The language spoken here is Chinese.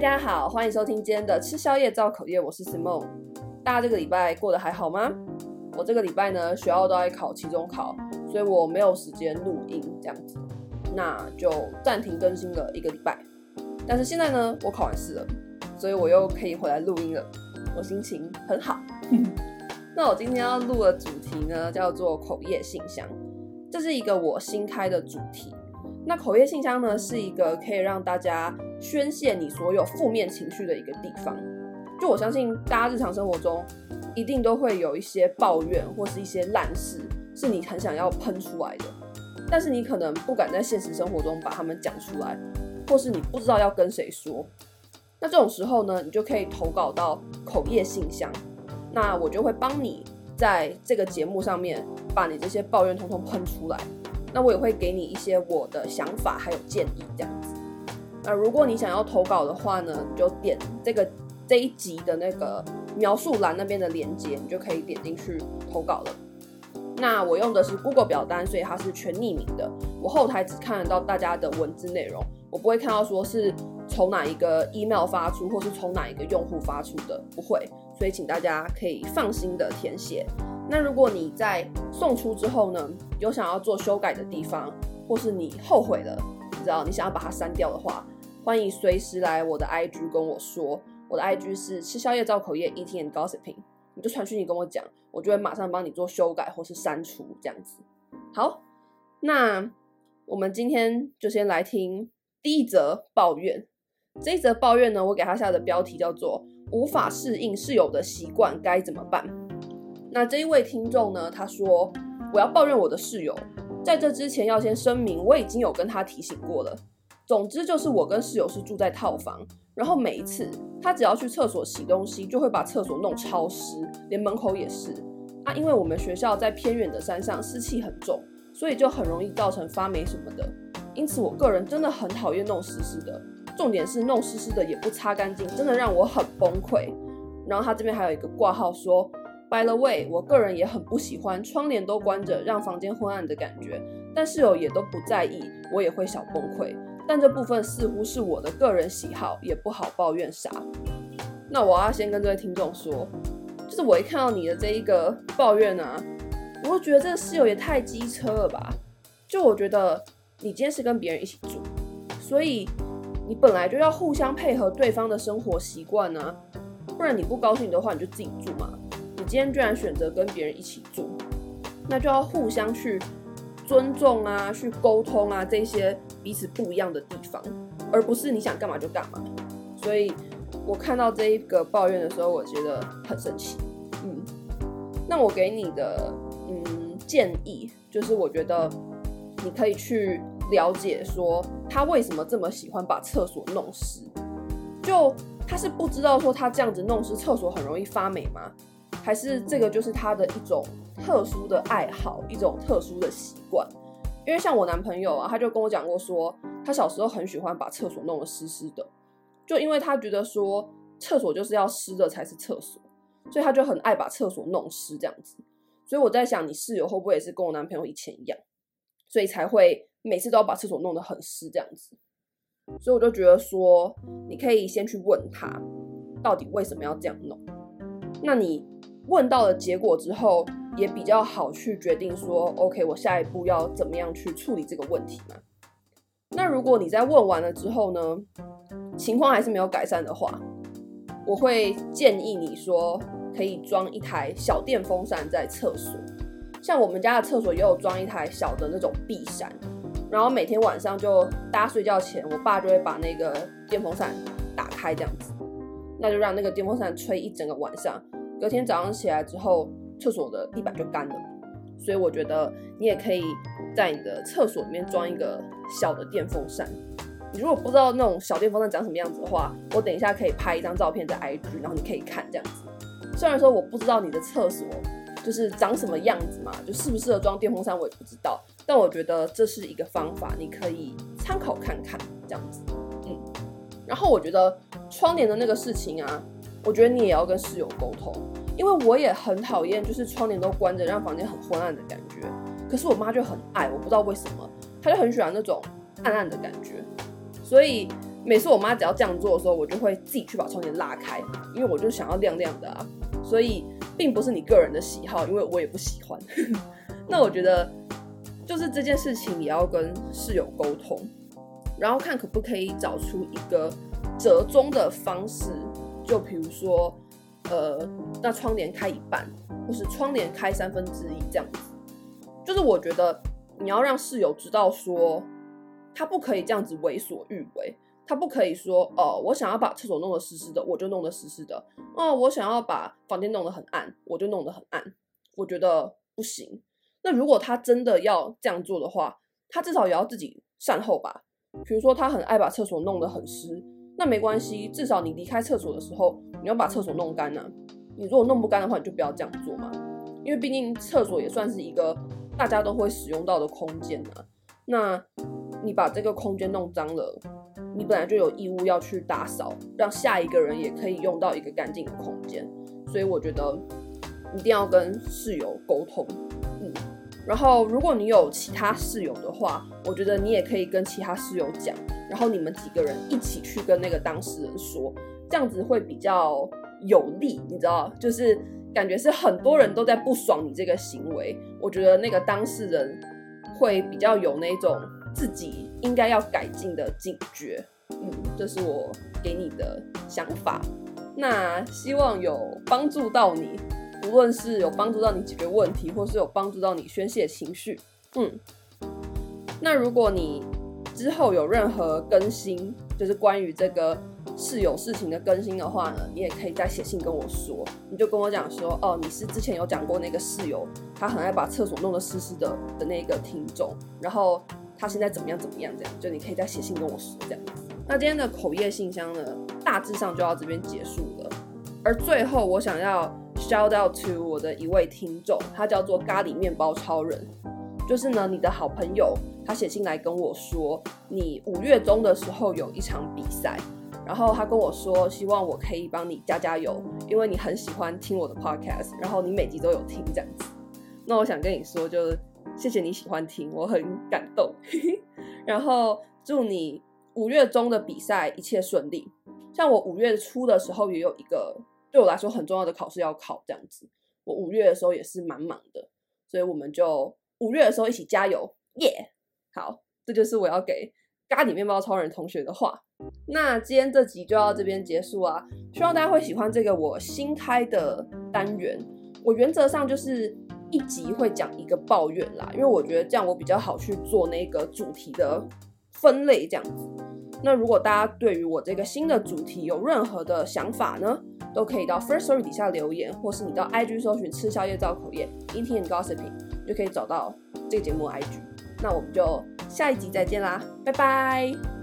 大家好，欢迎收听今天的吃宵夜造口业，我是 Simon。大家这个礼拜过得还好吗？我这个礼拜呢，学校都在考期中考，所以我没有时间录音，这样子，那就暂停更新了一个礼拜。但是现在呢，我考完试了，所以我又可以回来录音了，我心情很好。那我今天要录的主题呢，叫做口业信箱，这是一个我新开的主题。那口业信箱呢，是一个可以让大家宣泄你所有负面情绪的一个地方。就我相信，大家日常生活中一定都会有一些抱怨或是一些烂事，是你很想要喷出来的，但是你可能不敢在现实生活中把它们讲出来，或是你不知道要跟谁说。那这种时候呢，你就可以投稿到口业信箱，那我就会帮你在这个节目上面把你这些抱怨通通喷出来。那我也会给你一些我的想法还有建议这样子。那如果你想要投稿的话呢，你就点这个这一集的那个描述栏那边的链接，你就可以点进去投稿了。那我用的是 Google 表单，所以它是全匿名的。我后台只看得到大家的文字内容，我不会看到说是从哪一个 email 发出，或是从哪一个用户发出的，不会。所以请大家可以放心的填写。那如果你在送出之后呢，有想要做修改的地方，或是你后悔了，你想要把它删掉的话，欢迎随时来我的 IG 跟我说。我的 IG 是吃宵夜造口业 Eating and Gossiping，你就传讯息跟我讲，我就会马上帮你做修改或是删除这样子。好，那我们今天就先来听第一则抱怨。这一则抱怨呢，我给他下的标题叫做“无法适应室友的习惯该怎么办”。那这一位听众呢，他说：“我要抱怨我的室友，在这之前要先声明，我已经有跟他提醒过了。总之就是我跟室友是住在套房，然后每一次他只要去厕所洗东西，就会把厕所弄超湿，连门口也是。啊，因为我们学校在偏远的山上，湿气很重，所以就很容易造成发霉什么的。因此，我个人真的很讨厌弄湿湿的，重点是弄湿湿的也不擦干净，真的让我很崩溃。然后他这边还有一个挂号说。” By the way，我个人也很不喜欢窗帘都关着，让房间昏暗的感觉，但室友也都不在意，我也会小崩溃。但这部分似乎是我的个人喜好，也不好抱怨啥。那我要先跟这位听众说，就是我一看到你的这一个抱怨啊，我会觉得这个室友也太机车了吧？就我觉得你今天是跟别人一起住，所以你本来就要互相配合对方的生活习惯啊，不然你不高兴的话，你就自己住嘛。今天居然选择跟别人一起住，那就要互相去尊重啊，去沟通啊，这些彼此不一样的地方，而不是你想干嘛就干嘛。所以我看到这一个抱怨的时候，我觉得很生气。嗯，那我给你的嗯建议就是，我觉得你可以去了解说他为什么这么喜欢把厕所弄湿。就他是不知道说他这样子弄湿厕所很容易发霉吗？还是这个就是他的一种特殊的爱好，一种特殊的习惯。因为像我男朋友啊，他就跟我讲过说，他小时候很喜欢把厕所弄得湿湿的，就因为他觉得说厕所就是要湿的才是厕所，所以他就很爱把厕所弄湿这样子。所以我在想，你室友会不会也是跟我男朋友以前一样，所以才会每次都要把厕所弄得很湿这样子。所以我就觉得说，你可以先去问他，到底为什么要这样弄。那你。问到了结果之后，也比较好去决定说，OK，我下一步要怎么样去处理这个问题嘛？那如果你在问完了之后呢，情况还是没有改善的话，我会建议你说，可以装一台小电风扇在厕所。像我们家的厕所也有装一台小的那种壁扇，然后每天晚上就大家睡觉前，我爸就会把那个电风扇打开这样子，那就让那个电风扇吹一整个晚上。隔天早上起来之后，厕所的地板就干了，所以我觉得你也可以在你的厕所里面装一个小的电风扇。你如果不知道那种小电风扇长什么样子的话，我等一下可以拍一张照片在 IG，然后你可以看这样子。虽然说我不知道你的厕所就是长什么样子嘛，就适不适合装电风扇我也不知道，但我觉得这是一个方法，你可以参考看看这样子。嗯，然后我觉得窗帘的那个事情啊。我觉得你也要跟室友沟通，因为我也很讨厌，就是窗帘都关着，让房间很昏暗的感觉。可是我妈就很爱，我不知道为什么，她就很喜欢那种暗暗的感觉。所以每次我妈只要这样做的时候，我就会自己去把窗帘拉开，因为我就想要亮亮的啊。所以并不是你个人的喜好，因为我也不喜欢。那我觉得就是这件事情也要跟室友沟通，然后看可不可以找出一个折中的方式，就比如说，呃，那窗帘开一半，或是窗帘开三分之一这样子。就是我觉得你要让室友知道说，他不可以这样子为所欲为，他不可以说哦，我想要把厕所弄得湿湿的，我就弄得湿湿的。哦，我想要把房间弄得很暗，我就弄得很暗。我觉得不行。那如果他真的要这样做的话，他至少也要自己善后吧。比如说他很爱把厕所弄得很湿，那没关系，至少你离开厕所的时候，你要把厕所弄干啊。你如果弄不干的话，你就不要这样做嘛。因为毕竟厕所也算是一个。大家都会使用到的空间啊，那你把这个空间弄脏了，你本来就有义务要去打扫，让下一个人也可以用到一个干净的空间。所以我觉得一定要跟室友沟通，然后如果你有其他室友的话，我觉得你也可以跟其他室友讲，然后你们几个人一起去跟那个当事人说，这样子会比较有利，你知道，就是。感觉是很多人都在不爽你这个行为，我觉得那个当事人会比较有那种自己应该要改进的警觉，嗯，这是我给你的想法。那希望有帮助到你，无论是有帮助到你解决问题，或是有帮助到你宣泄情绪，嗯。那如果你之后有任何更新，就是关于这个。室友事情的更新的话呢，你也可以再写信跟我说，你就跟我讲说，哦，你是之前有讲过那个室友，他很爱把厕所弄得湿湿的的那个听众，然后他现在怎么样怎么样这样，就你可以再写信跟我说这样。那今天的口业信箱呢，大致上就到这边结束了。而最后我想要 shout out to 我的一位听众，他叫做咖喱面包超人，就是呢你的好朋友，他写信来跟我说，你五月中的时候有一场比赛。然后他跟我说，希望我可以帮你加加油，因为你很喜欢听我的 podcast，然后你每集都有听这样子。那我想跟你说，就是谢谢你喜欢听，我很感动。然后祝你五月中的比赛一切顺利。像我五月初的时候也有一个对我来说很重要的考试要考这样子，我五月的时候也是蛮忙的，所以我们就五月的时候一起加油，耶、好，这就是我要给咖喱面包超人同学的话。那今天这集就到这边结束啊！希望大家会喜欢这个我新开的单元。我原则上就是一集会讲一个抱怨啦，因为我觉得这样我比较好去做那个主题的分类，这样子。那如果大家对于我这个新的主题有任何的想法呢，都可以到 First Story 底下留言，或是你到 IG 搜寻“吃宵夜造口业 Eating and Gossiping”，就可以找到这个节目 IG。那我们就下一集再见啦，拜拜！